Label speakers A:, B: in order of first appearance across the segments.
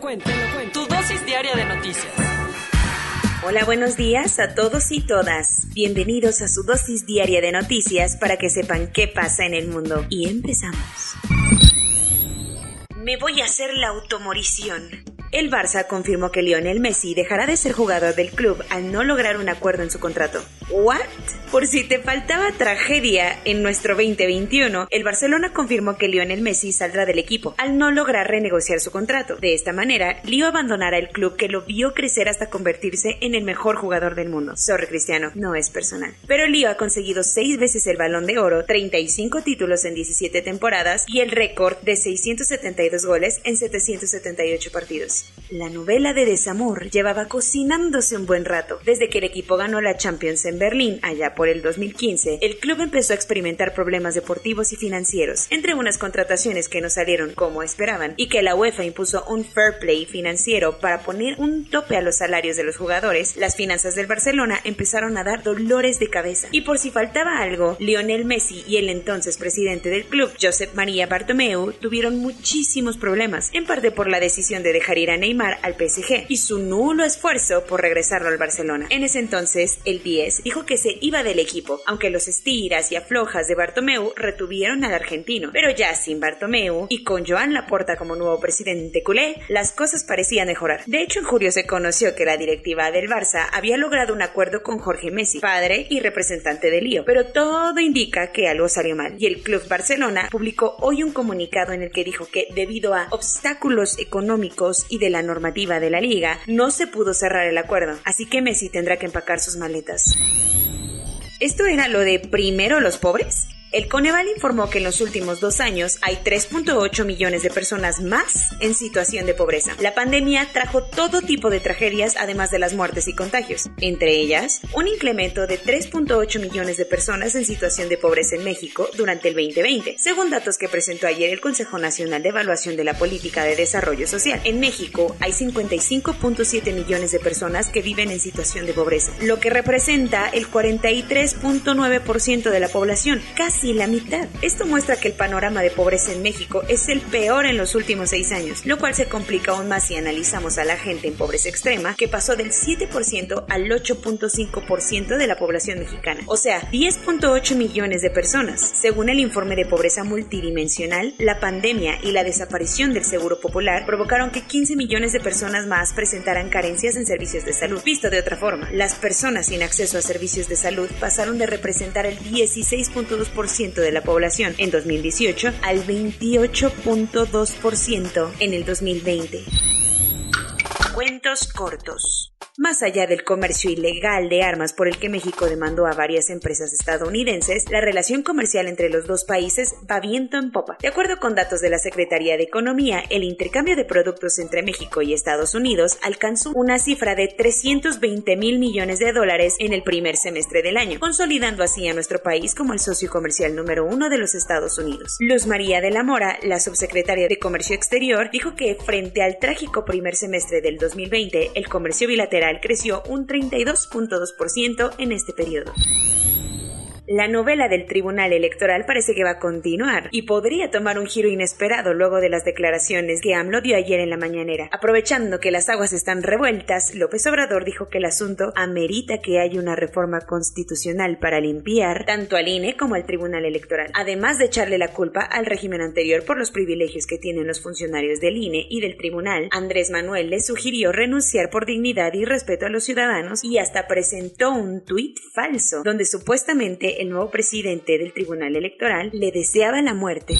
A: Cuento. Tu dosis diaria de noticias.
B: Hola, buenos días a todos y todas. Bienvenidos a su dosis diaria de noticias para que sepan qué pasa en el mundo. Y empezamos. Me voy a hacer la automorición. El Barça confirmó que Lionel Messi dejará de ser jugador del club al no lograr un acuerdo en su contrato. ¿What? Por si te faltaba tragedia en nuestro 2021, el Barcelona confirmó que Lionel Messi saldrá del equipo al no lograr renegociar su contrato. De esta manera, Leo abandonará el club que lo vio crecer hasta convertirse en el mejor jugador del mundo. Sorry Cristiano, no es personal. Pero Leo ha conseguido seis veces el balón de oro, 35 títulos en 17 temporadas y el récord de 672 goles en 778 partidos. La novela de desamor llevaba cocinándose un buen rato. Desde que el equipo ganó la Champions en Berlín allá por el 2015, el club empezó a experimentar problemas deportivos y financieros, entre unas contrataciones que no salieron como esperaban y que la UEFA impuso un fair play financiero para poner un tope a los salarios de los jugadores, las finanzas del Barcelona empezaron a dar dolores de cabeza. Y por si faltaba algo, Lionel Messi y el entonces presidente del club, Josep María Bartomeu, tuvieron muchísimos problemas, en parte por la decisión de dejar ir a Neymar al PSG y su nulo esfuerzo por regresarlo al Barcelona. En ese entonces, el 10 dijo que se iba del equipo, aunque los estiras y aflojas de Bartomeu retuvieron al argentino. Pero ya sin Bartomeu y con Joan Laporta como nuevo presidente culé, las cosas parecían mejorar. De hecho, en julio se conoció que la directiva del Barça había logrado un acuerdo con Jorge Messi, padre y representante de Lío, pero todo indica que algo salió mal. Y el club Barcelona publicó hoy un comunicado en el que dijo que debido a obstáculos económicos y de la normativa de la liga, no se pudo cerrar el acuerdo, así que Messi tendrá que empacar sus maletas. ¿Esto era lo de primero los pobres? El Coneval informó que en los últimos dos años hay 3.8 millones de personas más en situación de pobreza. La pandemia trajo todo tipo de tragedias, además de las muertes y contagios. Entre ellas, un incremento de 3.8 millones de personas en situación de pobreza en México durante el 2020, según datos que presentó ayer el Consejo Nacional de Evaluación de la Política de Desarrollo Social. En México hay 55.7 millones de personas que viven en situación de pobreza, lo que representa el 43.9% de la población, casi la mitad. Esto muestra que el panorama de pobreza en México es el peor en los últimos seis años, lo cual se complica aún más si analizamos a la gente en pobreza extrema, que pasó del 7% al 8.5% de la población mexicana, o sea, 10.8 millones de personas. Según el informe de pobreza multidimensional, la pandemia y la desaparición del seguro popular provocaron que 15 millones de personas más presentaran carencias en servicios de salud. Visto de otra forma, las personas sin acceso a servicios de salud pasaron de representar el 16.2% de la población en 2018 al 28.2% en el 2020. Cuentos cortos. Más allá del comercio ilegal de armas por el que México demandó a varias empresas estadounidenses, la relación comercial entre los dos países va viento en popa. De acuerdo con datos de la Secretaría de Economía, el intercambio de productos entre México y Estados Unidos alcanzó una cifra de 320 mil millones de dólares en el primer semestre del año, consolidando así a nuestro país como el socio comercial número uno de los Estados Unidos. Luz María de la Mora, la subsecretaria de Comercio Exterior, dijo que frente al trágico primer semestre del 2020, el comercio bilateral creció un 32.2% en este periodo. La novela del Tribunal Electoral parece que va a continuar y podría tomar un giro inesperado luego de las declaraciones que AMLO dio ayer en la mañanera. Aprovechando que las aguas están revueltas, López Obrador dijo que el asunto amerita que haya una reforma constitucional para limpiar tanto al INE como al Tribunal Electoral, además de echarle la culpa al régimen anterior por los privilegios que tienen los funcionarios del INE y del Tribunal. Andrés Manuel le sugirió renunciar por dignidad y respeto a los ciudadanos y hasta presentó un tuit falso donde supuestamente el nuevo presidente del Tribunal Electoral le deseaba la muerte.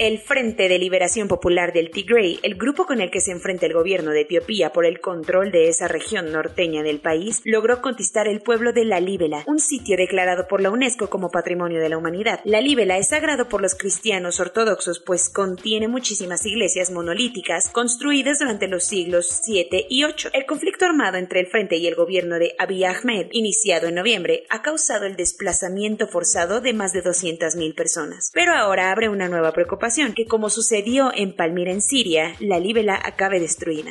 B: El Frente de Liberación Popular del Tigray, el grupo con el que se enfrenta el gobierno de Etiopía por el control de esa región norteña del país, logró conquistar el pueblo de La Líbela, un sitio declarado por la UNESCO como Patrimonio de la Humanidad. La Líbela es sagrado por los cristianos ortodoxos, pues contiene muchísimas iglesias monolíticas construidas durante los siglos 7 y 8. El conflicto armado entre el Frente y el gobierno de Abiy Ahmed, iniciado en noviembre, ha causado el desplazamiento forzado de más de 200.000 personas. Pero ahora abre una nueva preocupación que como sucedió en Palmira en Siria, la libela acabe destruida.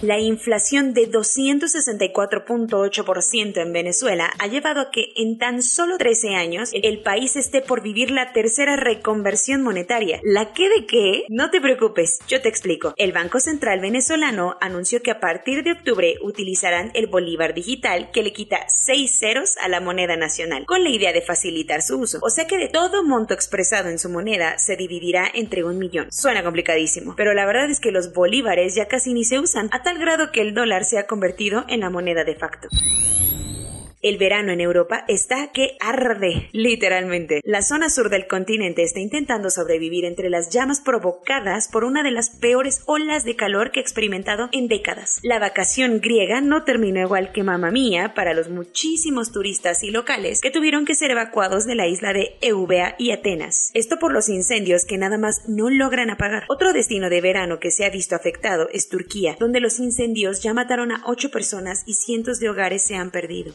B: La inflación de 264.8% en Venezuela ha llevado a que en tan solo 13 años el país esté por vivir la tercera reconversión monetaria. ¿La qué de qué? No te preocupes, yo te explico. El Banco Central venezolano anunció que a partir de octubre utilizarán el bolívar digital que le quita 6 ceros a la moneda nacional, con la idea de facilitar su uso. O sea que de todo monto expresado en su moneda se dividirá entre un millón. Suena complicadísimo, pero la verdad es que los bolívares ya casi ni se usan tal grado que el dólar se ha convertido en la moneda de facto. El verano en Europa está que arde, literalmente. La zona sur del continente está intentando sobrevivir entre las llamas provocadas por una de las peores olas de calor que ha experimentado en décadas. La vacación griega no terminó igual que mamá mía para los muchísimos turistas y locales que tuvieron que ser evacuados de la isla de Eubea y Atenas. Esto por los incendios que nada más no logran apagar. Otro destino de verano que se ha visto afectado es Turquía, donde los incendios ya mataron a ocho personas y cientos de hogares se han perdido.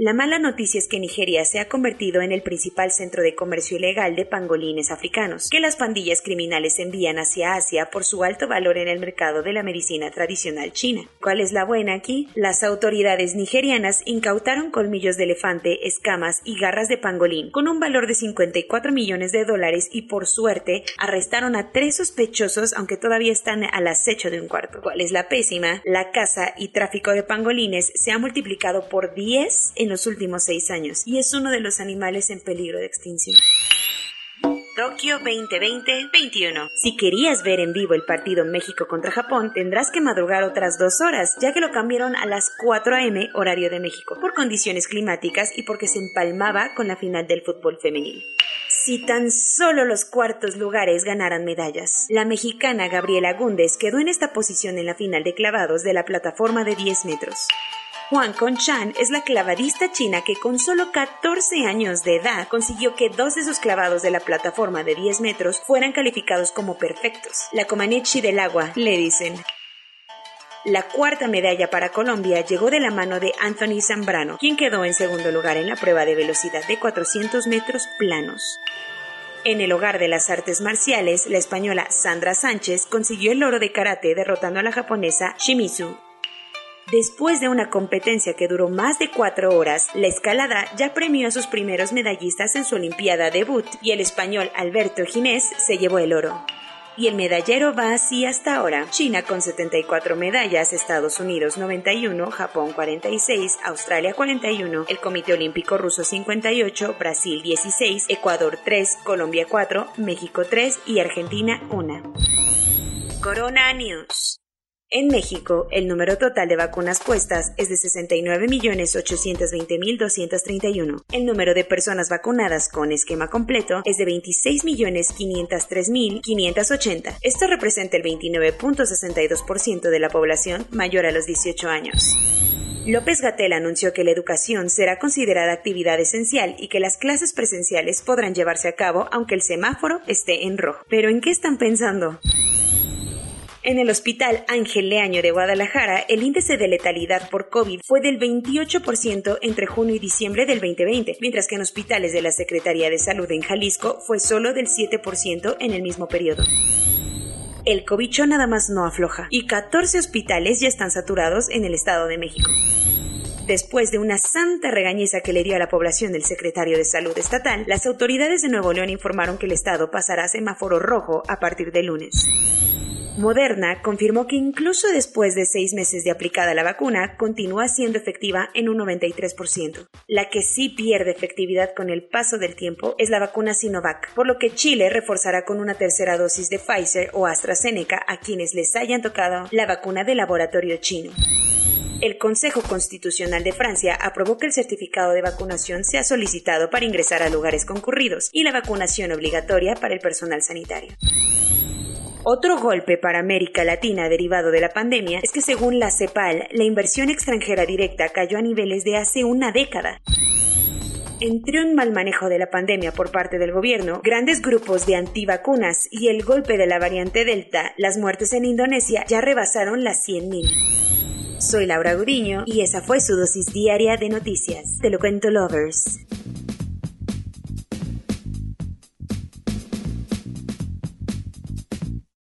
B: La mala noticia es que Nigeria se ha convertido en el principal centro de comercio ilegal de pangolines africanos, que las pandillas criminales envían hacia Asia por su alto valor en el mercado de la medicina tradicional china. ¿Cuál es la buena aquí? Las autoridades nigerianas incautaron colmillos de elefante, escamas y garras de pangolín con un valor de 54 millones de dólares y por suerte arrestaron a tres sospechosos aunque todavía están al acecho de un cuarto. ¿Cuál es la pésima? La caza y tráfico de pangolines se ha multiplicado por 10 en los últimos seis años y es uno de los animales en peligro de extinción. Tokio 2020-21. Si querías ver en vivo el partido México contra Japón, tendrás que madrugar otras dos horas, ya que lo cambiaron a las 4 a.m. horario de México, por condiciones climáticas y porque se empalmaba con la final del fútbol femenil. Si tan solo los cuartos lugares ganaran medallas. La mexicana Gabriela Gúndez quedó en esta posición en la final de clavados de la plataforma de 10 metros. Huang Konchan es la clavadista china que con solo 14 años de edad consiguió que dos de sus clavados de la plataforma de 10 metros fueran calificados como perfectos. La Comaneci del agua, le dicen. La cuarta medalla para Colombia llegó de la mano de Anthony Zambrano, quien quedó en segundo lugar en la prueba de velocidad de 400 metros planos. En el hogar de las artes marciales, la española Sandra Sánchez consiguió el oro de karate derrotando a la japonesa Shimizu Después de una competencia que duró más de cuatro horas, la escalada ya premió a sus primeros medallistas en su Olimpiada debut y el español Alberto Ginés se llevó el oro. Y el medallero va así hasta ahora. China con 74 medallas, Estados Unidos 91, Japón 46, Australia 41, el Comité Olímpico Ruso 58, Brasil 16, Ecuador 3, Colombia 4, México 3 y Argentina 1. Corona News. En México, el número total de vacunas puestas es de 69.820.231. El número de personas vacunadas con esquema completo es de 26.503.580. Esto representa el 29.62% de la población mayor a los 18 años. López Gatel anunció que la educación será considerada actividad esencial y que las clases presenciales podrán llevarse a cabo aunque el semáforo esté en rojo. ¿Pero en qué están pensando? En el Hospital Ángel Leaño de Guadalajara, el índice de letalidad por COVID fue del 28% entre junio y diciembre del 2020, mientras que en hospitales de la Secretaría de Salud en Jalisco fue solo del 7% en el mismo periodo. El cobicho nada más no afloja y 14 hospitales ya están saturados en el Estado de México. Después de una santa regañiza que le dio a la población del secretario de Salud estatal, las autoridades de Nuevo León informaron que el estado pasará a semáforo rojo a partir de lunes. Moderna confirmó que incluso después de seis meses de aplicada la vacuna, continúa siendo efectiva en un 93%. La que sí pierde efectividad con el paso del tiempo es la vacuna Sinovac, por lo que Chile reforzará con una tercera dosis de Pfizer o AstraZeneca a quienes les hayan tocado la vacuna del laboratorio chino. El Consejo Constitucional de Francia aprobó que el certificado de vacunación sea solicitado para ingresar a lugares concurridos y la vacunación obligatoria para el personal sanitario. Otro golpe para América Latina derivado de la pandemia es que según la CEPAL, la inversión extranjera directa cayó a niveles de hace una década. Entre un mal manejo de la pandemia por parte del gobierno, grandes grupos de antivacunas y el golpe de la variante Delta, las muertes en Indonesia ya rebasaron las 100.000. Soy Laura Guriño y esa fue su dosis diaria de noticias. Te lo cuento, lovers.